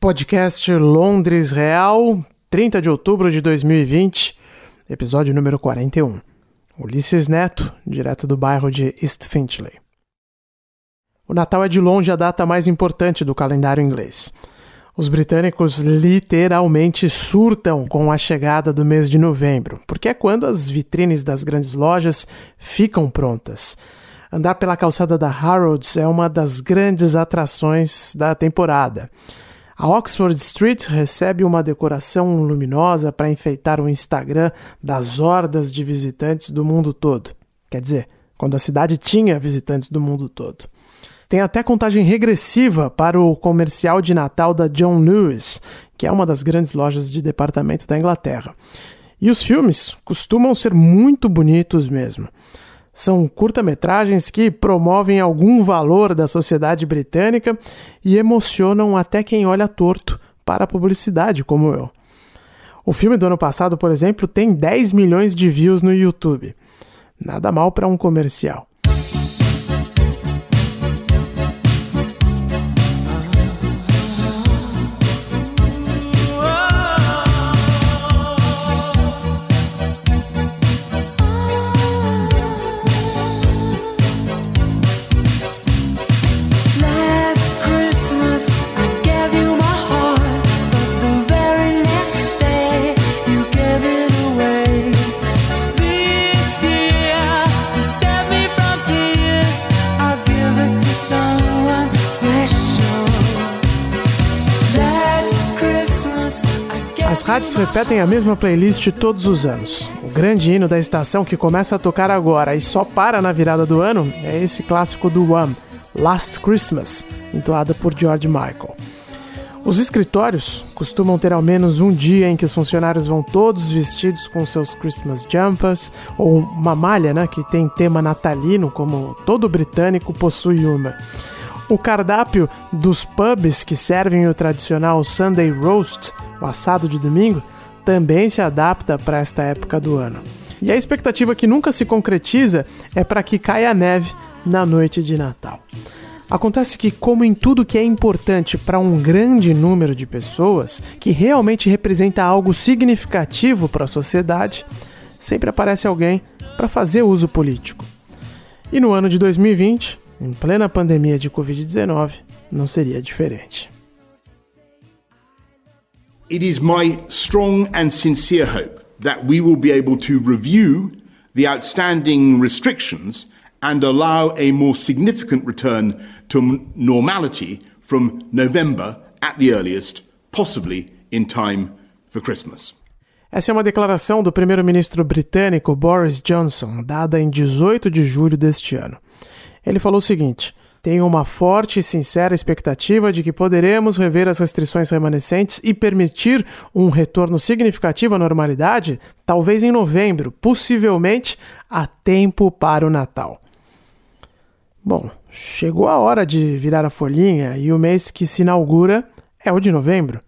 Podcast Londres Real, 30 de outubro de 2020, episódio número 41. Ulisses Neto, direto do bairro de East Finchley. O Natal é de longe a data mais importante do calendário inglês. Os britânicos literalmente surtam com a chegada do mês de novembro, porque é quando as vitrines das grandes lojas ficam prontas. Andar pela calçada da Harrods é uma das grandes atrações da temporada. A Oxford Street recebe uma decoração luminosa para enfeitar o Instagram das hordas de visitantes do mundo todo. Quer dizer, quando a cidade tinha visitantes do mundo todo. Tem até contagem regressiva para o comercial de Natal da John Lewis, que é uma das grandes lojas de departamento da Inglaterra. E os filmes costumam ser muito bonitos mesmo. São curta-metragens que promovem algum valor da sociedade britânica e emocionam até quem olha torto para a publicidade, como eu. O filme do ano passado, por exemplo, tem 10 milhões de views no YouTube. Nada mal para um comercial. Rádios repetem a mesma playlist todos os anos. O grande hino da estação que começa a tocar agora e só para na virada do ano é esse clássico do Wham, Last Christmas, entoada por George Michael. Os escritórios costumam ter ao menos um dia em que os funcionários vão todos vestidos com seus Christmas jumpers ou uma malha né, que tem tema natalino, como todo britânico possui uma. O cardápio dos pubs que servem o tradicional Sunday Roast o assado de domingo, também se adapta para esta época do ano. E a expectativa que nunca se concretiza é para que caia neve na noite de Natal. Acontece que, como em tudo que é importante para um grande número de pessoas, que realmente representa algo significativo para a sociedade, sempre aparece alguém para fazer uso político. E no ano de 2020, em plena pandemia de Covid-19, não seria diferente. It is my strong and sincere hope that we will be able to review the outstanding restrictions and allow a more significant return to normality from November at the earliest, possibly in time for Christmas. Essa é uma declaração do primeiro-ministro britânico Boris Johnson, dada em 18 de julho deste ano. Ele falou o seguinte: tenho uma forte e sincera expectativa de que poderemos rever as restrições remanescentes e permitir um retorno significativo à normalidade, talvez em novembro, possivelmente a tempo para o Natal. Bom, chegou a hora de virar a folhinha e o mês que se inaugura é o de novembro.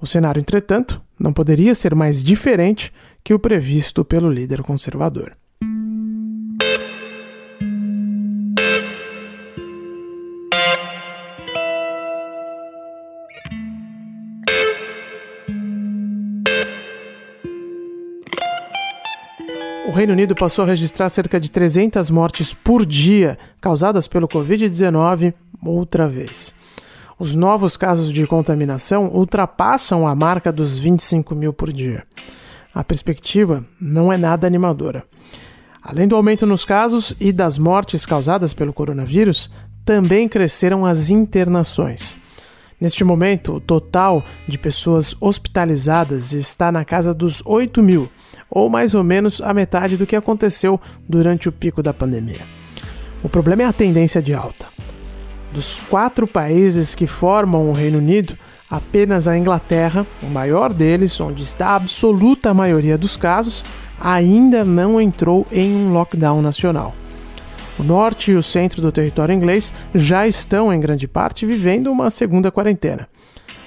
O cenário, entretanto, não poderia ser mais diferente que o previsto pelo líder conservador. Reino Unido passou a registrar cerca de 300 mortes por dia causadas pelo Covid-19 outra vez. Os novos casos de contaminação ultrapassam a marca dos 25 mil por dia. A perspectiva não é nada animadora. Além do aumento nos casos e das mortes causadas pelo coronavírus, também cresceram as internações. Neste momento, o total de pessoas hospitalizadas está na casa dos 8 mil, ou mais ou menos a metade do que aconteceu durante o pico da pandemia. O problema é a tendência de alta. Dos quatro países que formam o Reino Unido, apenas a Inglaterra, o maior deles, onde está a absoluta maioria dos casos, ainda não entrou em um lockdown nacional. O norte e o centro do território inglês já estão, em grande parte, vivendo uma segunda quarentena.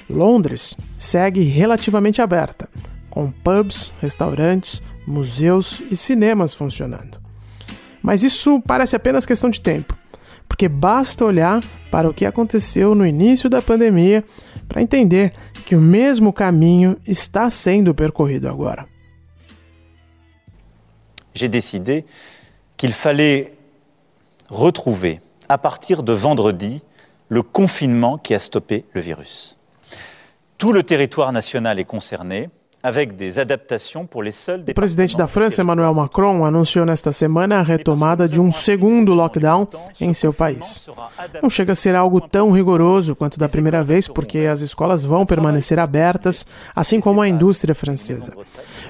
Londres segue relativamente aberta, com pubs, restaurantes, museus e cinemas funcionando. Mas isso parece apenas questão de tempo. porque basta olhar para o que aconteceu no início da pandemia para entender que o mesmo caminho está sendo percorrido agora. J'ai décidé qu'il fallait retrouver à partir de vendredi le confinement qui a stoppé le virus. Tout le territoire national est concerné. O presidente da França, Emmanuel Macron, anunciou nesta semana a retomada de um segundo lockdown em seu país. Não chega a ser algo tão rigoroso quanto da primeira vez, porque as escolas vão permanecer abertas, assim como a indústria francesa.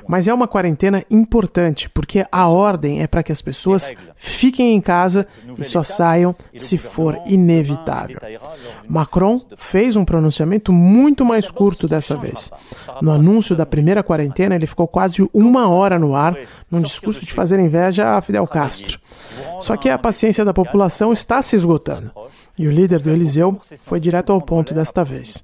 Mas é uma quarentena importante, porque a ordem é para que as pessoas fiquem em casa e só saiam se for inevitável. Macron fez um pronunciamento muito mais curto dessa vez. No anúncio da primeira primeira quarentena, ele ficou quase uma hora no ar, num discurso de fazer inveja a Fidel Castro. Só que a paciência da população está se esgotando. E o líder do Eliseu foi direto ao ponto desta vez.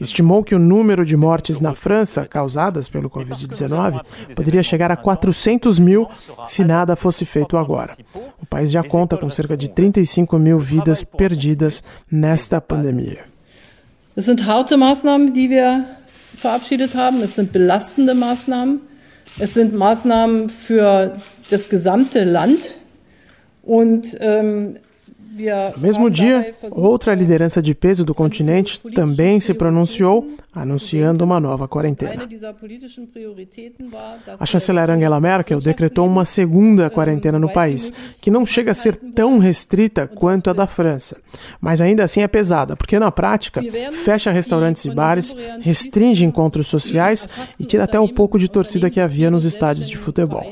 Estimou que o número de mortes na França causadas pelo Covid-19 poderia chegar a 400 mil se nada fosse feito agora. O país já conta com cerca de 35 mil vidas perdidas nesta pandemia. Das sind harte Maßnahmen, die wir verabschiedet haben. Es sind belastende Maßnahmen. Es sind Maßnahmen für das gesamte Land. Und ähm, No mesmo dia, outra liderança de peso do continente também se pronunciou, anunciando uma nova quarentena. A chanceler Angela Merkel decretou uma segunda quarentena no país, que não chega a ser tão restrita quanto a da França, mas ainda assim é pesada, porque na prática fecha restaurantes e bares, restringe encontros sociais e tira até um pouco de torcida que havia nos estádios de futebol.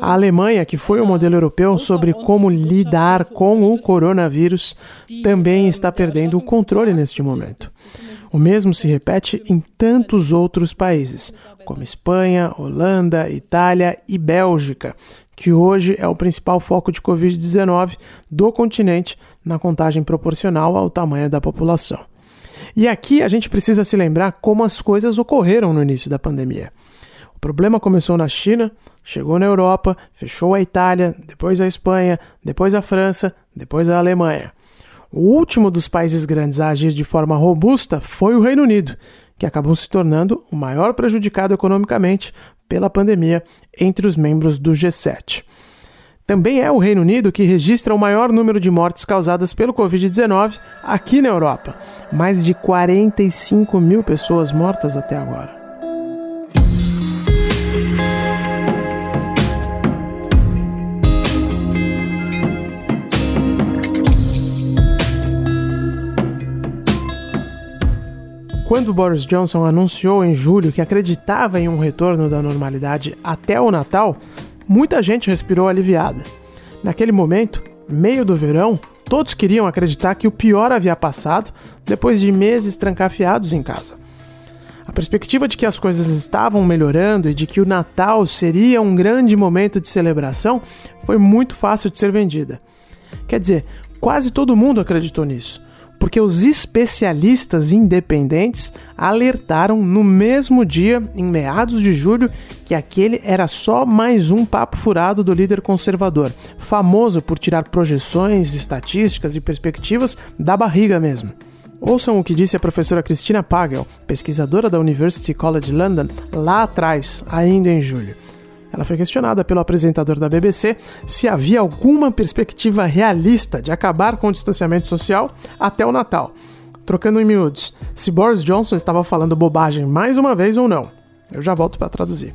A Alemanha, que foi o modelo europeu sobre como lidar com o coronavírus, também está perdendo o controle neste momento. O mesmo se repete em tantos outros países, como Espanha, Holanda, Itália e Bélgica, que hoje é o principal foco de Covid-19 do continente na contagem proporcional ao tamanho da população. E aqui a gente precisa se lembrar como as coisas ocorreram no início da pandemia. O problema começou na China, Chegou na Europa, fechou a Itália, depois a Espanha, depois a França, depois a Alemanha. O último dos países grandes a agir de forma robusta foi o Reino Unido, que acabou se tornando o maior prejudicado economicamente pela pandemia entre os membros do G7. Também é o Reino Unido que registra o maior número de mortes causadas pelo Covid-19 aqui na Europa mais de 45 mil pessoas mortas até agora. Quando Boris Johnson anunciou em julho que acreditava em um retorno da normalidade até o Natal, muita gente respirou aliviada. Naquele momento, meio do verão, todos queriam acreditar que o pior havia passado depois de meses trancafiados em casa. A perspectiva de que as coisas estavam melhorando e de que o Natal seria um grande momento de celebração foi muito fácil de ser vendida. Quer dizer, quase todo mundo acreditou nisso porque os especialistas independentes alertaram no mesmo dia, em meados de julho, que aquele era só mais um papo furado do líder conservador, famoso por tirar projeções, estatísticas e perspectivas da barriga mesmo. Ouçam o que disse a professora Christina Pagel, pesquisadora da University College London, lá atrás, ainda em julho. Ela foi questionada pelo apresentador da BBC se havia alguma perspectiva realista de acabar com o distanciamento social até o Natal. Trocando em miúdos, se Boris Johnson estava falando bobagem mais uma vez ou não. Eu já volto para traduzir.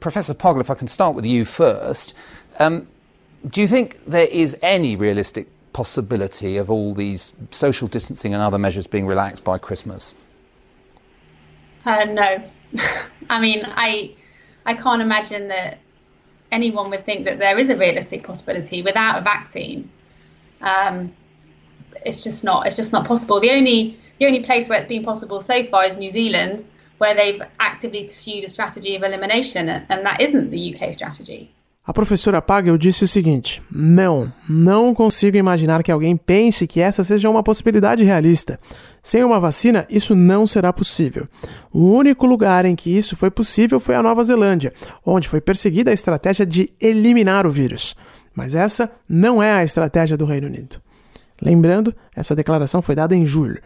Professor Pogler, if I can start with you first, um, do you think there is any realistic possibility of all these social distancing and other measures being relaxed by Christmas? Uh, no. I mean, I I can't imagine that anyone would think that there is a realistic possibility without a vaccine. Um, it's just not. It's just not possible. The only the only place where it's been possible so far is New Zealand, where they've actively pursued a strategy of elimination, and that isn't the UK strategy. A professora Pagel disse o seguinte: Não, não consigo imaginar que alguém pense que essa seja uma possibilidade realista. Sem uma vacina, isso não será possível. O único lugar em que isso foi possível foi a Nova Zelândia, onde foi perseguida a estratégia de eliminar o vírus. Mas essa não é a estratégia do Reino Unido. Lembrando, essa declaração foi dada em julho.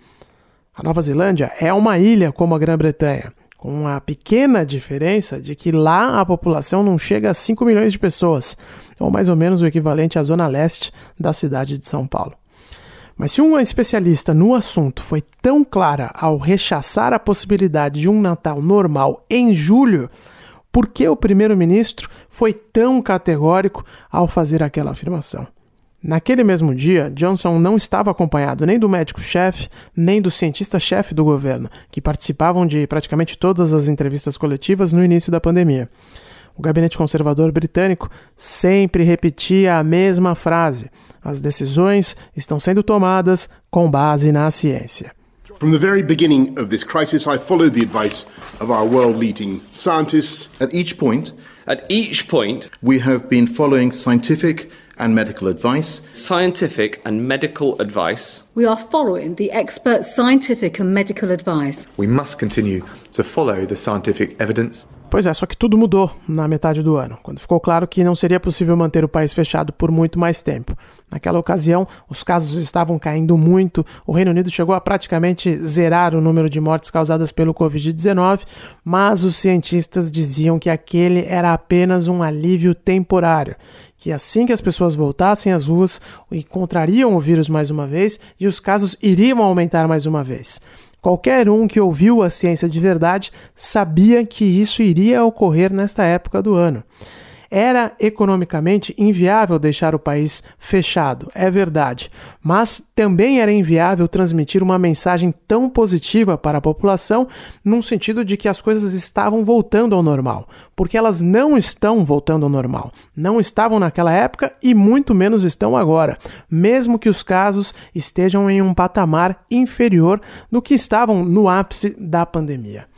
A Nova Zelândia é uma ilha como a Grã-Bretanha, com a pequena diferença de que lá a população não chega a 5 milhões de pessoas, ou mais ou menos o equivalente à zona leste da cidade de São Paulo. Mas se uma especialista no assunto foi tão clara ao rechaçar a possibilidade de um Natal normal em julho, por que o primeiro-ministro foi tão categórico ao fazer aquela afirmação? Naquele mesmo dia, Johnson não estava acompanhado nem do médico-chefe, nem do cientista-chefe do governo, que participavam de praticamente todas as entrevistas coletivas no início da pandemia. O gabinete conservador britânico sempre repetia a mesma frase: as decisões estão sendo tomadas com base na ciência. From the very beginning of this crisis, I followed the advice of our world leading scientists. At each point, at each point, we have been following scientific and medical advice. Scientific and medical advice. We are following the expert scientific and medical advice. We must continue to follow the scientific evidence. Pois é, só que tudo mudou na metade do ano, quando ficou claro que não seria possível manter o país fechado por muito mais tempo. Naquela ocasião, os casos estavam caindo muito, o Reino Unido chegou a praticamente zerar o número de mortes causadas pelo Covid-19, mas os cientistas diziam que aquele era apenas um alívio temporário que assim que as pessoas voltassem às ruas, encontrariam o vírus mais uma vez e os casos iriam aumentar mais uma vez. Qualquer um que ouviu a ciência de verdade sabia que isso iria ocorrer nesta época do ano. Era economicamente inviável deixar o país fechado, é verdade, mas também era inviável transmitir uma mensagem tão positiva para a população, num sentido de que as coisas estavam voltando ao normal, porque elas não estão voltando ao normal. Não estavam naquela época e muito menos estão agora, mesmo que os casos estejam em um patamar inferior do que estavam no ápice da pandemia.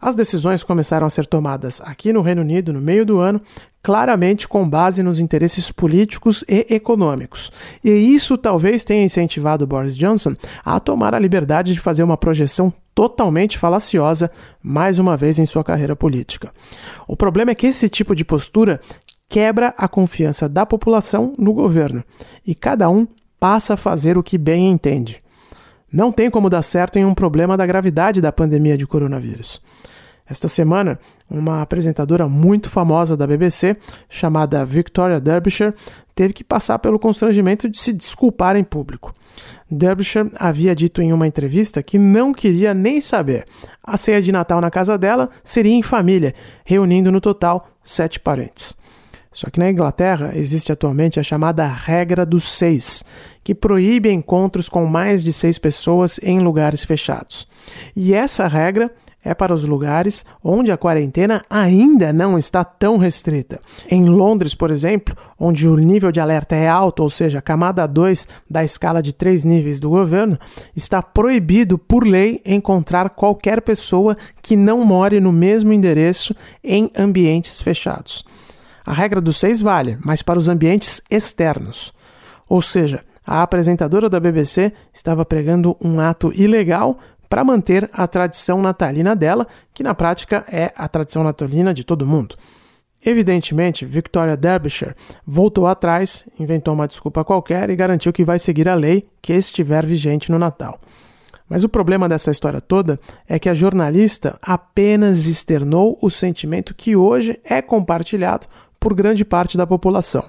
As decisões começaram a ser tomadas aqui no Reino Unido no meio do ano, claramente com base nos interesses políticos e econômicos. E isso talvez tenha incentivado Boris Johnson a tomar a liberdade de fazer uma projeção totalmente falaciosa mais uma vez em sua carreira política. O problema é que esse tipo de postura quebra a confiança da população no governo e cada um passa a fazer o que bem entende. Não tem como dar certo em um problema da gravidade da pandemia de coronavírus. Esta semana, uma apresentadora muito famosa da BBC, chamada Victoria Derbyshire, teve que passar pelo constrangimento de se desculpar em público. Derbyshire havia dito em uma entrevista que não queria nem saber. A ceia de Natal na casa dela seria em família, reunindo no total sete parentes. Só que na Inglaterra existe atualmente a chamada regra dos seis, que proíbe encontros com mais de seis pessoas em lugares fechados. E essa regra é para os lugares onde a quarentena ainda não está tão restrita. Em Londres, por exemplo, onde o nível de alerta é alto, ou seja, a camada 2 da escala de três níveis do governo, está proibido por lei encontrar qualquer pessoa que não more no mesmo endereço em ambientes fechados. A regra dos seis vale, mas para os ambientes externos. Ou seja, a apresentadora da BBC estava pregando um ato ilegal para manter a tradição natalina dela, que na prática é a tradição natalina de todo mundo. Evidentemente, Victoria Derbyshire voltou atrás, inventou uma desculpa qualquer e garantiu que vai seguir a lei que estiver vigente no Natal. Mas o problema dessa história toda é que a jornalista apenas externou o sentimento que hoje é compartilhado por grande parte da população.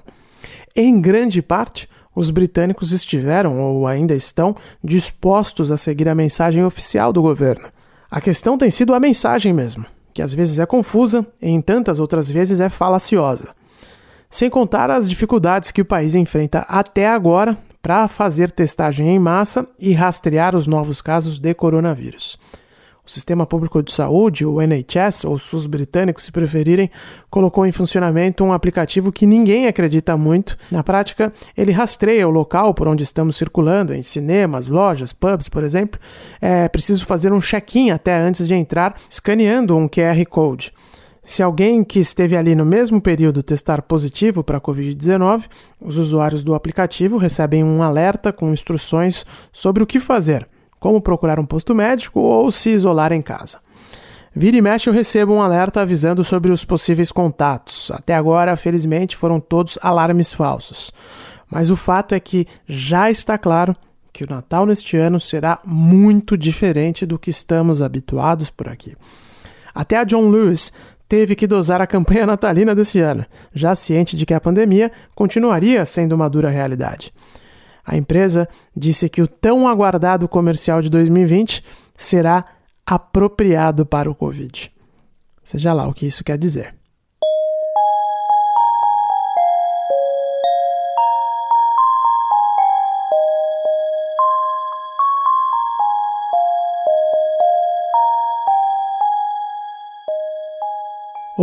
Em grande parte, os britânicos estiveram ou ainda estão dispostos a seguir a mensagem oficial do governo. A questão tem sido a mensagem mesmo, que às vezes é confusa e em tantas outras vezes é falaciosa. Sem contar as dificuldades que o país enfrenta até agora para fazer testagem em massa e rastrear os novos casos de coronavírus. O Sistema Público de Saúde, o NHS, ou SUS britânico, se preferirem, colocou em funcionamento um aplicativo que ninguém acredita muito. Na prática, ele rastreia o local por onde estamos circulando, em cinemas, lojas, pubs, por exemplo. É preciso fazer um check-in até antes de entrar, escaneando um QR Code. Se alguém que esteve ali no mesmo período testar positivo para a Covid-19, os usuários do aplicativo recebem um alerta com instruções sobre o que fazer como procurar um posto médico ou se isolar em casa. Vira e mexe eu recebo um alerta avisando sobre os possíveis contatos. Até agora, felizmente, foram todos alarmes falsos. Mas o fato é que já está claro que o Natal neste ano será muito diferente do que estamos habituados por aqui. Até a John Lewis teve que dosar a campanha natalina desse ano, já ciente de que a pandemia continuaria sendo uma dura realidade. A empresa disse que o tão aguardado comercial de 2020 será apropriado para o Covid. Seja lá o que isso quer dizer.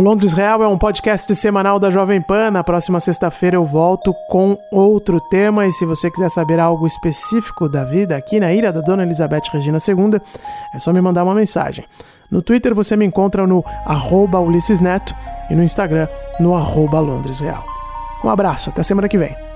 O Londres Real é um podcast semanal da Jovem Pan. Na próxima sexta-feira eu volto com outro tema. E se você quiser saber algo específico da vida aqui na ilha da Dona Elizabeth Regina II, é só me mandar uma mensagem. No Twitter você me encontra no arroba Ulisses Neto e no Instagram no arroba Londres Real. Um abraço, até semana que vem.